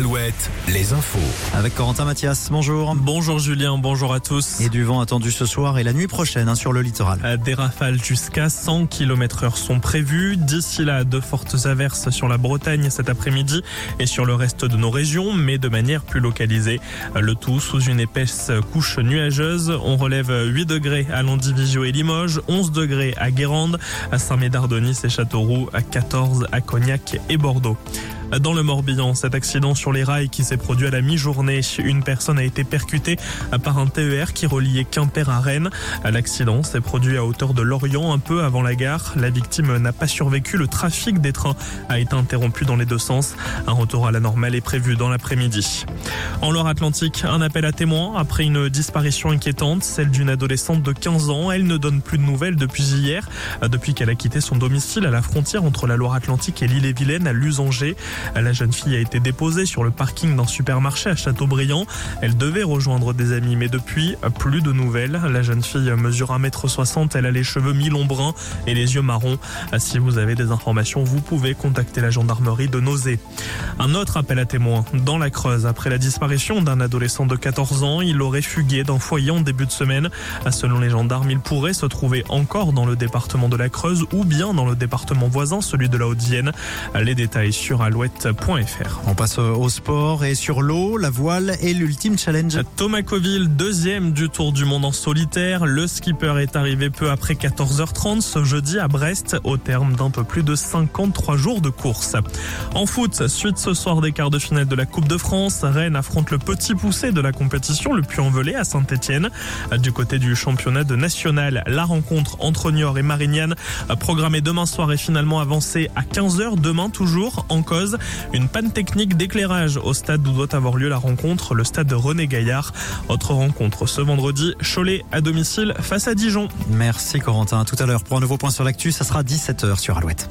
Alouette, les infos. Avec Corentin Mathias, bonjour. Bonjour Julien, bonjour à tous. Et du vent attendu ce soir et la nuit prochaine hein, sur le littoral. Euh, Des rafales jusqu'à 100 km heure sont prévues. D'ici là, de fortes averses sur la Bretagne cet après-midi et sur le reste de nos régions, mais de manière plus localisée. Euh, Le tout sous une épaisse couche nuageuse. On relève 8 degrés à Landivigio et Limoges, 11 degrés à Guérande, à Saint-Médard-de-Nice et Châteauroux, à 14 à Cognac et Bordeaux. Dans le Morbihan, cet accident sur les rails qui s'est produit à la mi-journée, une personne a été percutée par un TER qui reliait Quimper à Rennes. L'accident s'est produit à hauteur de Lorient, un peu avant la gare. La victime n'a pas survécu. Le trafic des trains a été interrompu dans les deux sens. Un retour à la normale est prévu dans l'après-midi. En Loire-Atlantique, un appel à témoins après une disparition inquiétante, celle d'une adolescente de 15 ans. Elle ne donne plus de nouvelles depuis hier, depuis qu'elle a quitté son domicile à la frontière entre la Loire-Atlantique et l'île-et-Vilaine à Lusanger. La jeune fille a été déposée sur le parking d'un supermarché à Châteaubriand. Elle devait rejoindre des amis, mais depuis, plus de nouvelles. La jeune fille mesure 1m60, elle a les cheveux mi-longs bruns et les yeux marrons. Si vous avez des informations, vous pouvez contacter la gendarmerie de Nausée. Un autre appel à témoins dans la Creuse. Après la disparition d'un adolescent de 14 ans, il aurait fugué d'un foyer en début de semaine. Selon les gendarmes, il pourrait se trouver encore dans le département de la Creuse ou bien dans le département voisin, celui de la Haute-Vienne. Les détails sur Alouette. On passe au sport et sur l'eau, la voile et l'ultime challenge. Thomas Coville, deuxième du Tour du Monde en solitaire. Le skipper est arrivé peu après 14h30 ce jeudi à Brest au terme d'un peu plus de 53 jours de course. En foot, suite ce soir des quarts de finale de la Coupe de France, Rennes affronte le petit poussé de la compétition, le plus envelé à Saint-Etienne. Du côté du championnat de national, la rencontre entre Niort et Marignane, programmée demain soir, est finalement avancée à 15h demain toujours en cause. Une panne technique d'éclairage au stade où doit avoir lieu la rencontre, le stade de René Gaillard. Autre rencontre ce vendredi, Cholet à domicile face à Dijon. Merci Corentin. Tout à l'heure pour un nouveau point sur l'actu, ça sera 17h sur Alouette.